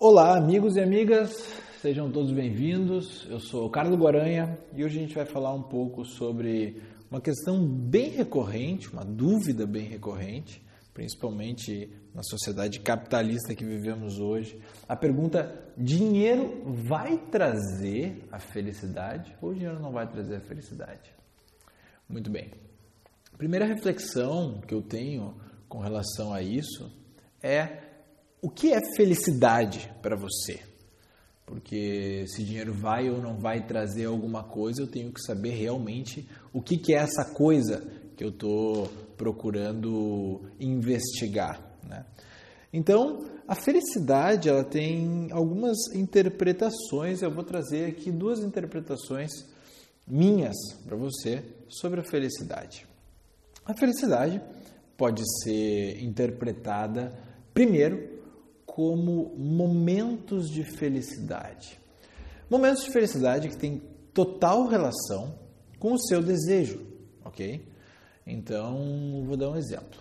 Olá, amigos e amigas, sejam todos bem-vindos. Eu sou Carlos Guaranha e hoje a gente vai falar um pouco sobre uma questão bem recorrente, uma dúvida bem recorrente, principalmente na sociedade capitalista que vivemos hoje. A pergunta: dinheiro vai trazer a felicidade ou dinheiro não vai trazer a felicidade? Muito bem. A primeira reflexão que eu tenho com relação a isso é o que é felicidade para você? Porque se dinheiro vai ou não vai trazer alguma coisa, eu tenho que saber realmente o que, que é essa coisa que eu estou procurando investigar. Né? Então, a felicidade ela tem algumas interpretações. Eu vou trazer aqui duas interpretações minhas para você sobre a felicidade. A felicidade pode ser interpretada primeiro como momentos de felicidade. Momentos de felicidade que têm total relação com o seu desejo, ok? Então, vou dar um exemplo.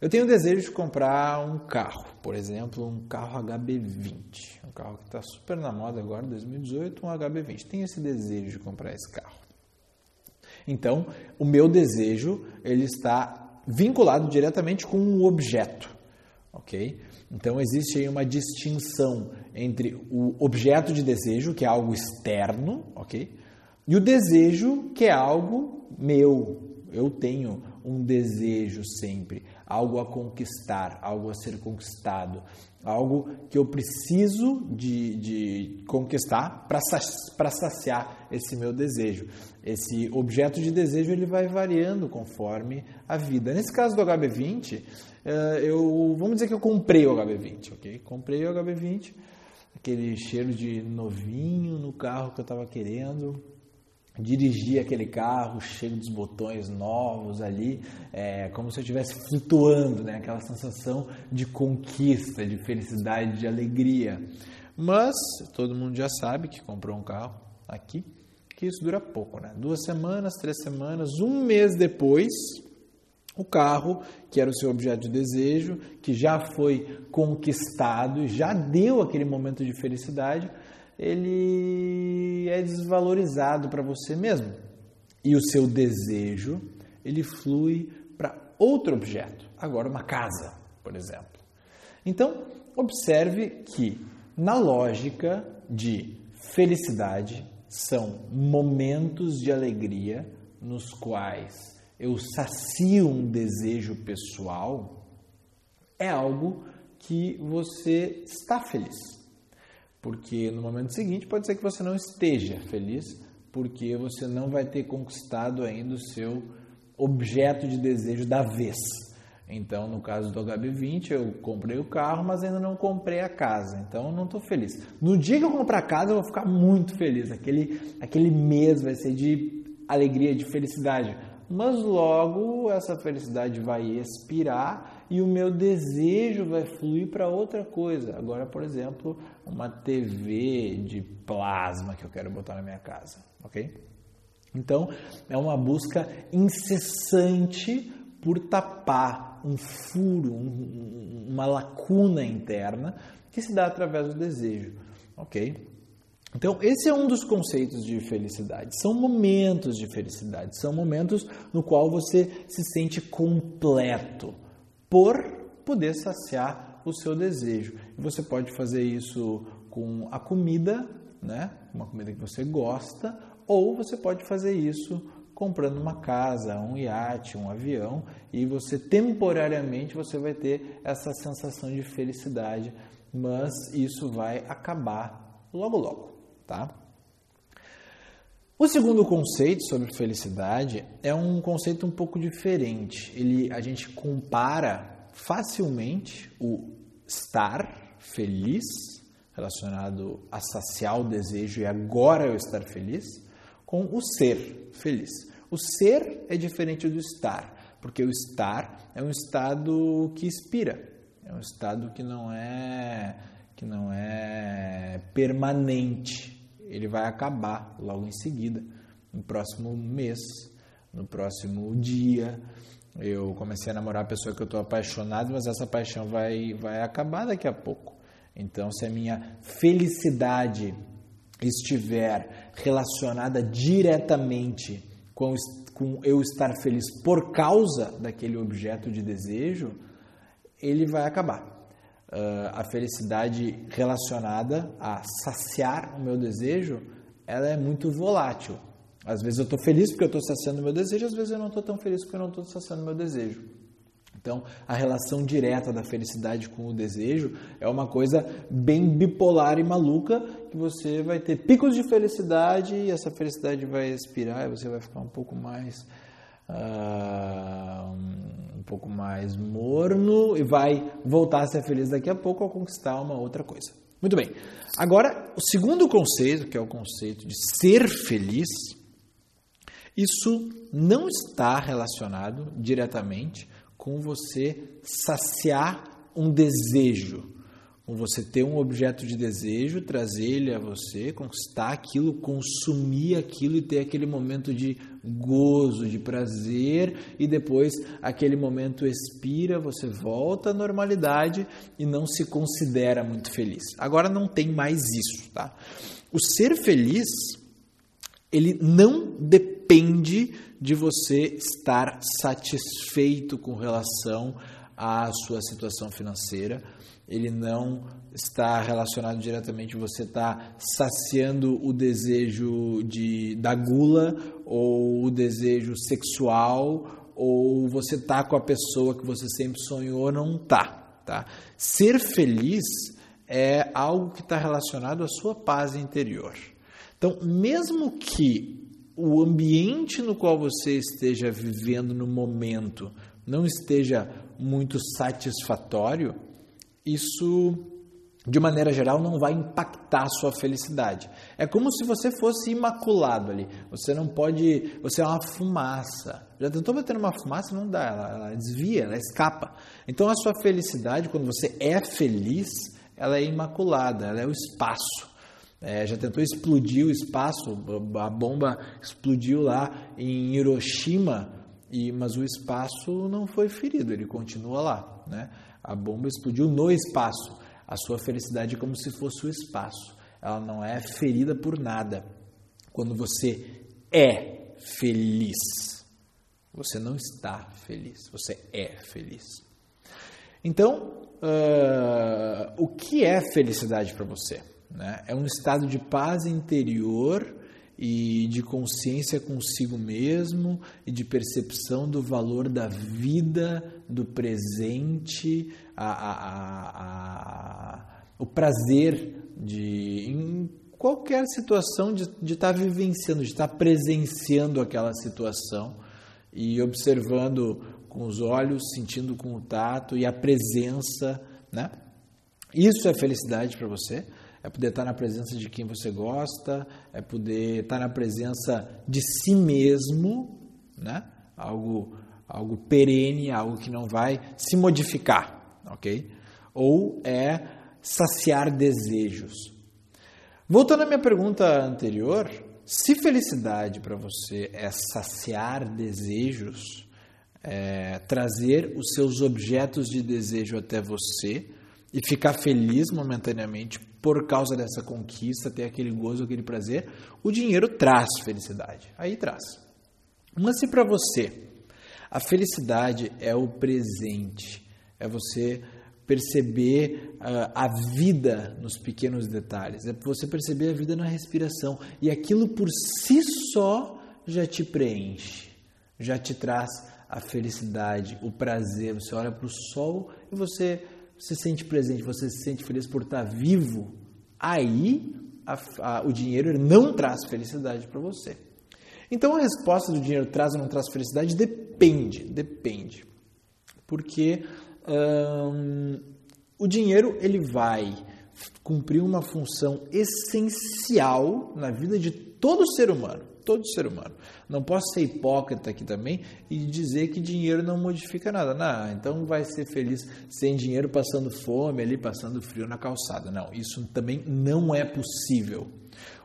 Eu tenho o desejo de comprar um carro, por exemplo, um carro HB20, um carro que está super na moda agora, 2018, um HB20. Tenho esse desejo de comprar esse carro. Então, o meu desejo ele está vinculado diretamente com um objeto, ok? Então existe aí uma distinção entre o objeto de desejo, que é algo externo, ok? E o desejo, que é algo meu. Eu tenho um desejo sempre, algo a conquistar, algo a ser conquistado, algo que eu preciso de, de conquistar para saciar esse meu desejo. Esse objeto de desejo ele vai variando conforme a vida. Nesse caso do HB20, eh, eu vamos dizer que eu comprei o HB20, ok? Comprei o HB20, aquele cheiro de novinho no carro que eu estava querendo, dirigi aquele carro cheio dos botões novos ali, é, como se eu estivesse flutuando, né? Aquela sensação de conquista, de felicidade, de alegria. Mas todo mundo já sabe que comprou um carro aqui, que isso dura pouco, né? Duas semanas, três semanas, um mês depois o carro, que era o seu objeto de desejo, que já foi conquistado, já deu aquele momento de felicidade, ele é desvalorizado para você mesmo. E o seu desejo, ele flui para outro objeto, agora uma casa, por exemplo. Então, observe que na lógica de felicidade são momentos de alegria nos quais eu sacio um desejo pessoal, é algo que você está feliz. Porque no momento seguinte pode ser que você não esteja feliz, porque você não vai ter conquistado ainda o seu objeto de desejo da vez. Então, no caso do HB20, eu comprei o carro, mas ainda não comprei a casa. Então, não estou feliz. No dia que eu comprar a casa, eu vou ficar muito feliz. Aquele, aquele mês vai ser de alegria, de felicidade mas logo essa felicidade vai expirar e o meu desejo vai fluir para outra coisa. Agora, por exemplo, uma TV de plasma que eu quero botar na minha casa, ok? Então, é uma busca incessante por tapar um furo, um, uma lacuna interna que se dá através do desejo, ok? Então, esse é um dos conceitos de felicidade. São momentos de felicidade, são momentos no qual você se sente completo por poder saciar o seu desejo. E você pode fazer isso com a comida, né? Uma comida que você gosta, ou você pode fazer isso comprando uma casa, um iate, um avião, e você temporariamente você vai ter essa sensação de felicidade, mas isso vai acabar logo logo tá? O segundo conceito sobre felicidade é um conceito um pouco diferente. Ele, a gente compara facilmente o estar feliz, relacionado a saciar o desejo e agora eu estar feliz, com o ser feliz. O ser é diferente do estar, porque o estar é um estado que inspira, é um estado que não é que não é permanente, ele vai acabar logo em seguida, no próximo mês, no próximo dia. Eu comecei a namorar a pessoa que eu estou apaixonado, mas essa paixão vai, vai acabar daqui a pouco. Então, se a minha felicidade estiver relacionada diretamente com, com eu estar feliz por causa daquele objeto de desejo, ele vai acabar. Uh, a felicidade relacionada a saciar o meu desejo, ela é muito volátil. Às vezes eu estou feliz porque eu estou saciando o meu desejo, às vezes eu não estou tão feliz porque eu não estou saciando o meu desejo. Então, a relação direta da felicidade com o desejo é uma coisa bem bipolar e maluca, que você vai ter picos de felicidade e essa felicidade vai expirar e você vai ficar um pouco mais uh, pouco mais morno e vai voltar a ser feliz daqui a pouco ao conquistar uma outra coisa. Muito bem. Agora, o segundo conceito, que é o conceito de ser feliz, isso não está relacionado diretamente com você saciar um desejo, com você ter um objeto de desejo, trazer ele a você, conquistar aquilo, consumir aquilo e ter aquele momento de gozo, de prazer e depois aquele momento expira, você volta à normalidade e não se considera muito feliz. Agora não tem mais isso, tá? O ser feliz ele não depende de você estar satisfeito com relação à sua situação financeira. Ele não está relacionado diretamente você está saciando o desejo de da gula ou o desejo sexual ou você tá com a pessoa que você sempre sonhou não tá, tá? Ser feliz é algo que está relacionado à sua paz interior. Então, mesmo que o ambiente no qual você esteja vivendo no momento não esteja muito satisfatório, isso de maneira geral não vai impactar a sua felicidade. É como se você fosse imaculado ali. Você não pode, você é uma fumaça. Já tentou bater numa fumaça? Não dá, ela, ela desvia, ela escapa. Então a sua felicidade, quando você é feliz, ela é imaculada, ela é o espaço. É, já tentou explodir o espaço, a bomba explodiu lá em Hiroshima, e, mas o espaço não foi ferido, ele continua lá. Né? A bomba explodiu no espaço. A sua felicidade é como se fosse o espaço. Ela não é ferida por nada. Quando você é feliz, você não está feliz, você é feliz. Então, uh, o que é felicidade para você? Né? É um estado de paz interior e de consciência consigo mesmo e de percepção do valor da vida, do presente, a, a, a, o prazer de, em qualquer situação, de, estar vivenciando, de estar presenciando aquela situação e observando com os olhos, sentindo com o tato e a presença. Né? Isso é felicidade para você? É poder estar na presença de quem você gosta, é poder estar na presença de si mesmo, né? Algo, algo perene, algo que não vai se modificar, ok? Ou é saciar desejos. Voltando à minha pergunta anterior, se felicidade para você é saciar desejos, é trazer os seus objetos de desejo até você e ficar feliz momentaneamente por causa dessa conquista, ter aquele gozo, aquele prazer, o dinheiro traz felicidade. Aí traz. Mas se para você a felicidade é o presente, é você perceber uh, a vida nos pequenos detalhes, é você perceber a vida na respiração e aquilo por si só já te preenche, já te traz a felicidade, o prazer. Você olha para o sol e você se sente presente, você se sente feliz por estar vivo, aí a, a, o dinheiro não traz felicidade para você. Então a resposta do dinheiro traz ou não traz felicidade depende, depende. Porque hum, o dinheiro ele vai cumprir uma função essencial na vida de todo ser humano todo ser humano. Não posso ser hipócrita aqui também e dizer que dinheiro não modifica nada. Não, então vai ser feliz sem dinheiro, passando fome ali, passando frio na calçada. Não, isso também não é possível.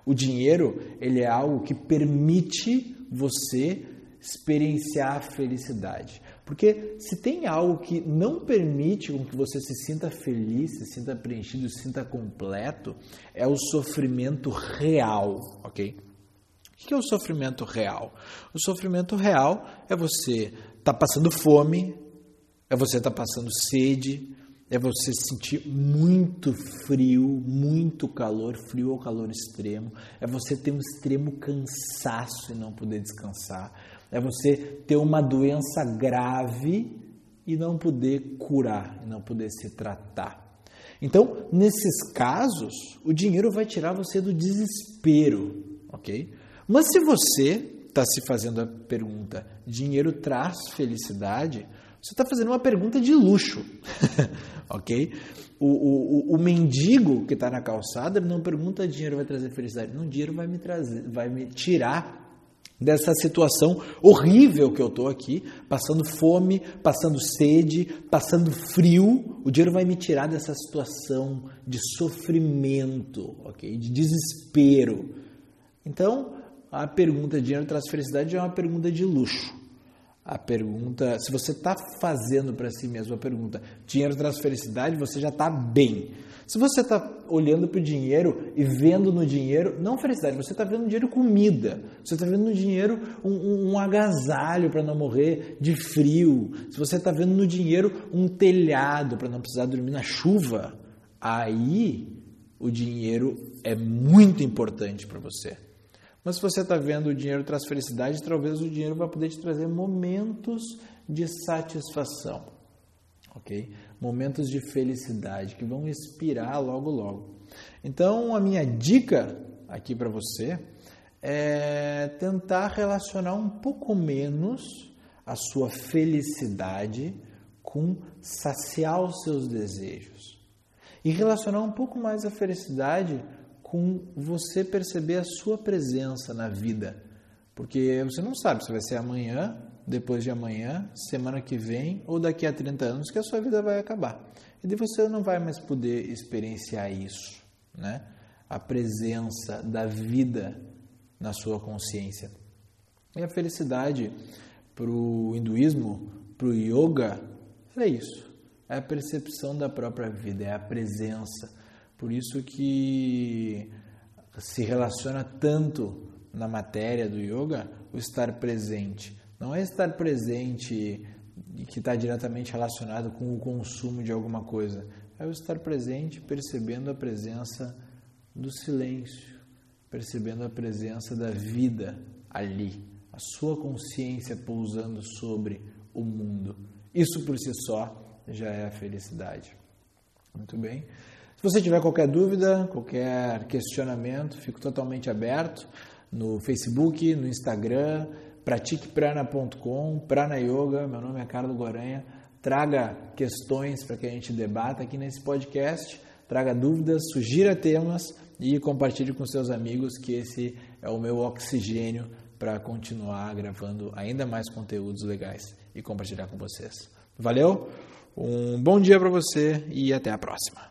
O dinheiro, ele é algo que permite você experienciar a felicidade. Porque se tem algo que não permite com que você se sinta feliz, se sinta preenchido, se sinta completo, é o sofrimento real, ok? O que é o sofrimento real? O sofrimento real é você estar tá passando fome, é você estar tá passando sede, é você sentir muito frio, muito calor, frio ou calor extremo, é você ter um extremo cansaço e não poder descansar, é você ter uma doença grave e não poder curar, e não poder se tratar. Então, nesses casos, o dinheiro vai tirar você do desespero, ok? Mas se você está se fazendo a pergunta: dinheiro traz felicidade? Você está fazendo uma pergunta de luxo, ok? O, o, o, mendigo que está na calçada não pergunta dinheiro vai trazer felicidade, não, dinheiro vai me trazer, vai me tirar dessa situação horrível que eu estou aqui, passando fome, passando sede, passando frio. O dinheiro vai me tirar dessa situação de sofrimento, ok? De desespero. Então, a pergunta dinheiro traz felicidade é uma pergunta de luxo. A pergunta, se você está fazendo para si mesmo a pergunta dinheiro traz felicidade, você já está bem. Se você está olhando para o dinheiro e vendo no dinheiro, não felicidade, você está vendo no dinheiro comida, você está vendo no dinheiro um, um, um agasalho para não morrer de frio, se você está vendo no dinheiro um telhado para não precisar dormir na chuva, aí o dinheiro é muito importante para você. Mas se você está vendo o dinheiro traz felicidade, talvez o dinheiro vai poder te trazer momentos de satisfação, ok? Momentos de felicidade que vão inspirar logo logo. Então a minha dica aqui para você é tentar relacionar um pouco menos a sua felicidade com saciar os seus desejos e relacionar um pouco mais a felicidade com você perceber a sua presença na vida. Porque você não sabe se vai ser amanhã, depois de amanhã, semana que vem ou daqui a 30 anos que a sua vida vai acabar. E daí você não vai mais poder experienciar isso, né? A presença da vida na sua consciência. E a felicidade para o hinduísmo, para o yoga, é isso. É a percepção da própria vida, é a presença por isso que se relaciona tanto na matéria do yoga o estar presente. Não é estar presente que está diretamente relacionado com o consumo de alguma coisa. É o estar presente percebendo a presença do silêncio, percebendo a presença da vida ali, a sua consciência pousando sobre o mundo. Isso por si só já é a felicidade. Muito bem. Se você tiver qualquer dúvida, qualquer questionamento, fico totalmente aberto no Facebook, no Instagram, pratiqueprana.com, Prana Yoga, meu nome é Carlos Goranha. Traga questões para que a gente debata aqui nesse podcast, traga dúvidas, sugira temas e compartilhe com seus amigos que esse é o meu oxigênio para continuar gravando ainda mais conteúdos legais e compartilhar com vocês. Valeu? Um bom dia para você e até a próxima.